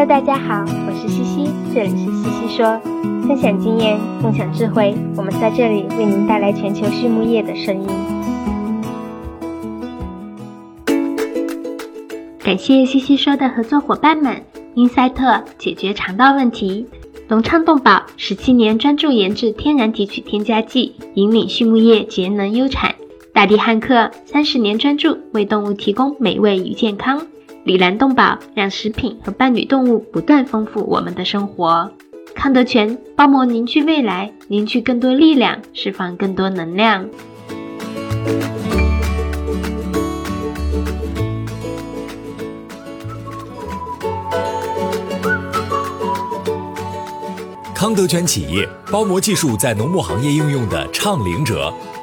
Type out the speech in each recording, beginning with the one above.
Hello，大家好，我是西西，这里是西西说，分享经验，共享智慧，我们在这里为您带来全球畜牧业的声音。感谢西西说的合作伙伴们：英赛特解决肠道问题，隆畅动宝十七年专注研制天然提取添加剂，引领畜牧业节能优产；大地汉克三十年专注为动物提供美味与健康。李兰动宝让食品和伴侣动物不断丰富我们的生活。康德全包膜凝聚未来，凝聚更多力量，释放更多能量。康德全企业包膜技术在农牧行业应用的倡领者，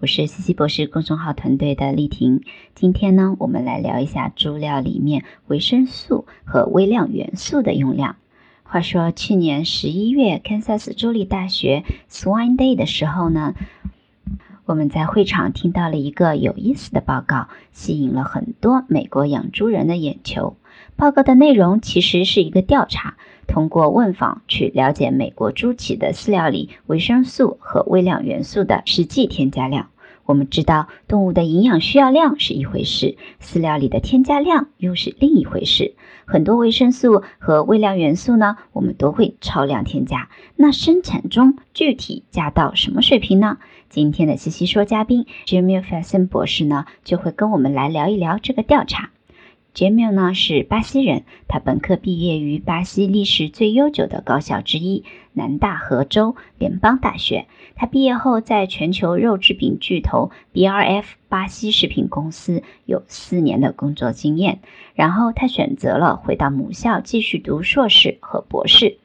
我是西西博士公众号团队的丽婷，今天呢，我们来聊一下猪料里面维生素和微量元素的用量。话说去年十一月，堪萨斯州立大学 Swine Day 的时候呢，我们在会场听到了一个有意思的报告，吸引了很多美国养猪人的眼球。报告的内容其实是一个调查。通过问访去了解美国猪企的饲料里维生素和微量元素的实际添加量。我们知道，动物的营养需要量是一回事，饲料里的添加量又是另一回事。很多维生素和微量元素呢，我们都会超量添加。那生产中具体加到什么水平呢？今天的西西说嘉宾 Jamie f a s s o n 博士呢，就会跟我们来聊一聊这个调查。Jamil 呢是巴西人，他本科毕业于巴西历史最悠久的高校之一南大河州联邦大学。他毕业后在全球肉制品巨头 BRF 巴西食品公司有四年的工作经验，然后他选择了回到母校继续读硕士和博士。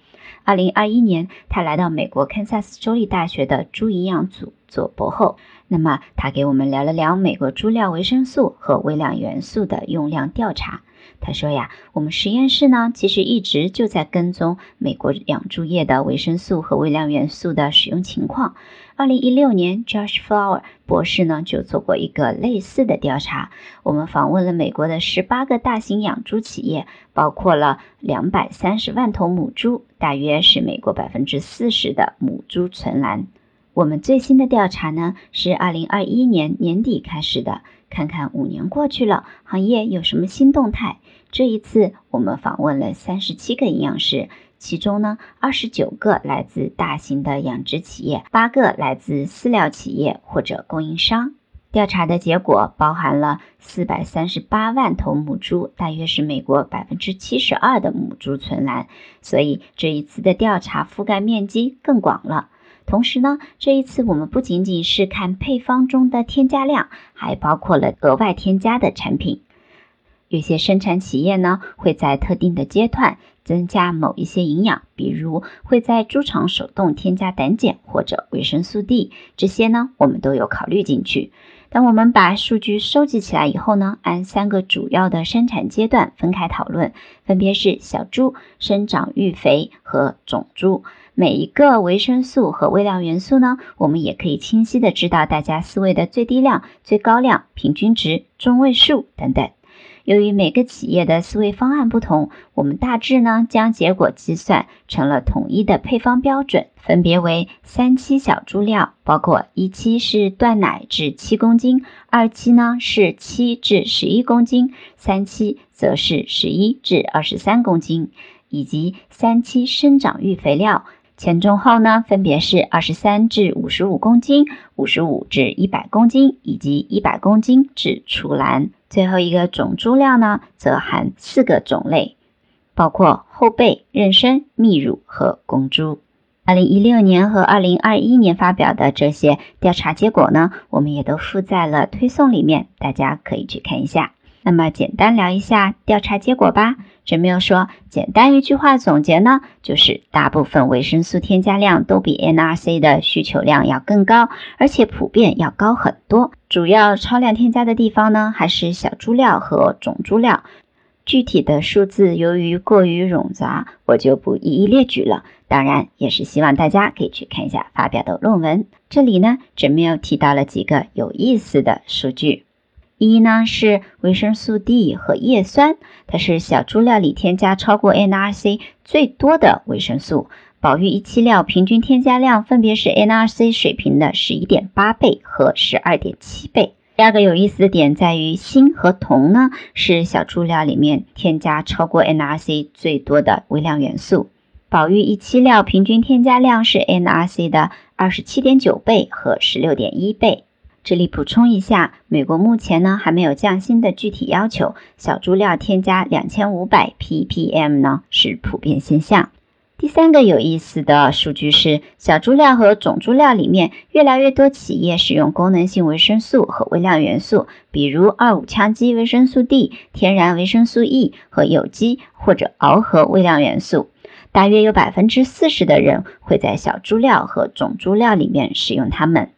二零二一年，他来到美国堪萨斯州立大学的猪营养组做博后。那么，他给我们聊了聊美国猪料维生素和微量元素的用量调查。他说呀，我们实验室呢，其实一直就在跟踪美国养猪业的维生素和微量元素的使用情况。二零一六年，Josh Flower 博士呢就做过一个类似的调查。我们访问了美国的十八个大型养猪企业，包括了两百三十万头母猪，大约是美国百分之四十的母猪存栏。我们最新的调查呢，是二零二一年年底开始的。看看五年过去了，行业有什么新动态？这一次我们访问了三十七个营养师，其中呢，二十九个来自大型的养殖企业，八个来自饲料企业或者供应商。调查的结果包含了四百三十八万头母猪，大约是美国百分之七十二的母猪存栏。所以这一次的调查覆盖面积更广了。同时呢，这一次我们不仅仅是看配方中的添加量，还包括了额外添加的产品。有些生产企业呢，会在特定的阶段增加某一些营养，比如会在猪场手动添加胆碱或者维生素 D，这些呢，我们都有考虑进去。当我们把数据收集起来以后呢，按三个主要的生产阶段分开讨论，分别是小猪、生长育肥和种猪。每一个维生素和微量元素呢，我们也可以清晰的知道大家思维的最低量、最高量、平均值、中位数等等。由于每个企业的思维方案不同，我们大致呢将结果计算成了统一的配方标准，分别为三期小猪料，包括一期是断奶至七公斤，二期呢是七至十一公斤，三期则是十一至二十三公斤，以及三期生长育肥料。前中后呢，分别是二十三至五十五公斤、五十五至一百公斤以及一百公斤至雏栏。最后一个种猪料呢，则含四个种类，包括后备、妊娠、泌乳和公猪。二零一六年和二零二一年发表的这些调查结果呢，我们也都附在了推送里面，大家可以去看一下。那么简单聊一下调查结果吧。这没有说，简单一句话总结呢，就是大部分维生素添加量都比 NRC 的需求量要更高，而且普遍要高很多。主要超量添加的地方呢，还是小猪料和种猪料。具体的数字由于过于冗杂，我就不一一列举了。当然，也是希望大家可以去看一下发表的论文。这里呢，这没有提到了几个有意思的数据。一呢是维生素 D 和叶酸，它是小猪料里添加超过 NRC 最多的维生素。宝玉一期料平均添加量分别是 NRC 水平的十一点八倍和十二点七倍。第二个有意思的点在于锌和铜呢，是小猪料里面添加超过 NRC 最多的微量元素。宝玉一期料平均添加量是 NRC 的二十七点九倍和十六点一倍。这里补充一下，美国目前呢还没有降薪的具体要求，小猪料添加两千五百 ppm 呢是普遍现象。第三个有意思的数据是，小猪料和种猪料里面越来越多企业使用功能性维生素和微量元素，比如二五羟基维生素 D、天然维生素 E 和有机或者螯合微量元素。大约有百分之四十的人会在小猪料和种猪料里面使用它们。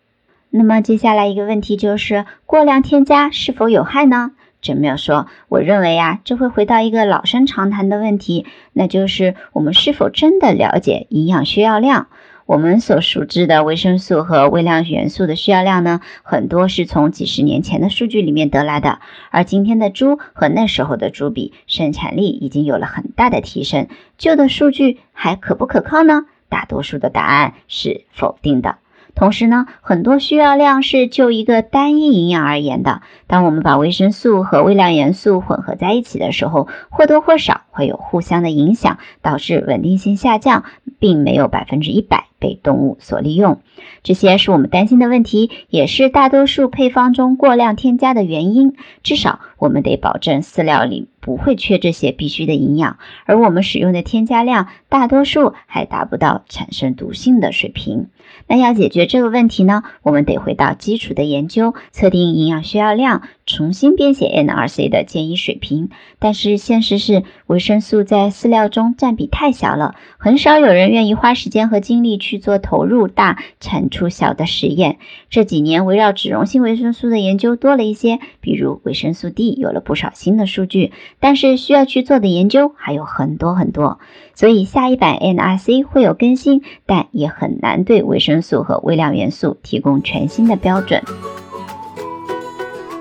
那么接下来一个问题就是，过量添加是否有害呢？真没有说，我认为呀，这会回到一个老生常谈的问题，那就是我们是否真的了解营养需要量？我们所熟知的维生素和微量元素的需要量呢，很多是从几十年前的数据里面得来的，而今天的猪和那时候的猪比，生产力已经有了很大的提升，旧的数据还可不可靠呢？大多数的答案是否定的。同时呢，很多需要量是就一个单一营养而言的。当我们把维生素和微量元素混合在一起的时候，或多或少会有互相的影响，导致稳定性下降，并没有百分之一百被动物所利用。这些是我们担心的问题，也是大多数配方中过量添加的原因。至少我们得保证饲料里不会缺这些必需的营养，而我们使用的添加量大多数还达不到产生毒性的水平。那要解决这个问题呢，我们得回到基础的研究，测定营养需要量。重新编写 NRC 的建议水平，但是现实是维生素在饲料中占比太小了，很少有人愿意花时间和精力去做投入大、产出小的实验。这几年围绕脂溶性维生素的研究多了一些，比如维生素 D 有了不少新的数据，但是需要去做的研究还有很多很多。所以下一版 NRC 会有更新，但也很难对维生素和微量元素提供全新的标准。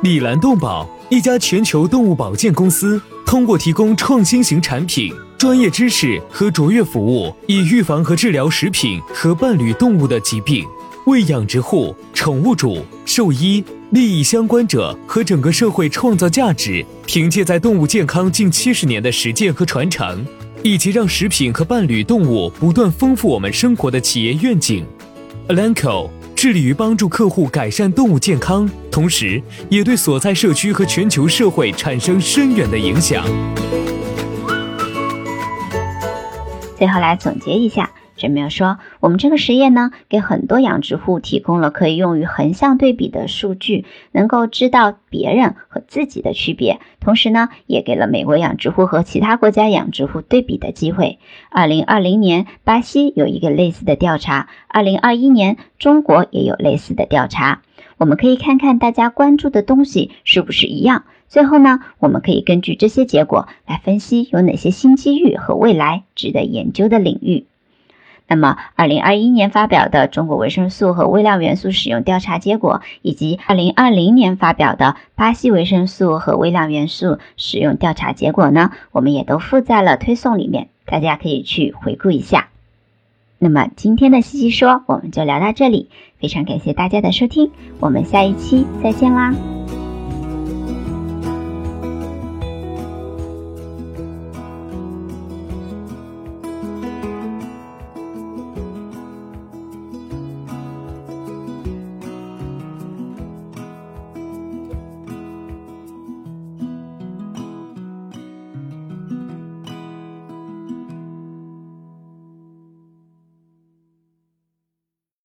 李兰动保，一家全球动物保健公司，通过提供创新型产品、专业知识和卓越服务，以预防和治疗食品和伴侣动物的疾病，为养殖户、宠物主、兽医、利益相关者和整个社会创造价值。凭借在动物健康近七十年的实践和传承，以及让食品和伴侣动物不断丰富我们生活的企业愿景，Alanco。致力于帮助客户改善动物健康，同时也对所在社区和全球社会产生深远的影响。最后来总结一下。神没有说，我们这个实验呢，给很多养殖户提供了可以用于横向对比的数据，能够知道别人和自己的区别。同时呢，也给了美国养殖户和其他国家养殖户对比的机会。二零二零年，巴西有一个类似的调查；二零二一年，中国也有类似的调查。我们可以看看大家关注的东西是不是一样。最后呢，我们可以根据这些结果来分析有哪些新机遇和未来值得研究的领域。那么，二零二一年发表的中国维生素和微量元素使用调查结果，以及二零二零年发表的巴西维生素和微量元素使用调查结果呢，我们也都附在了推送里面，大家可以去回顾一下。那么，今天的西西说我们就聊到这里，非常感谢大家的收听，我们下一期再见啦。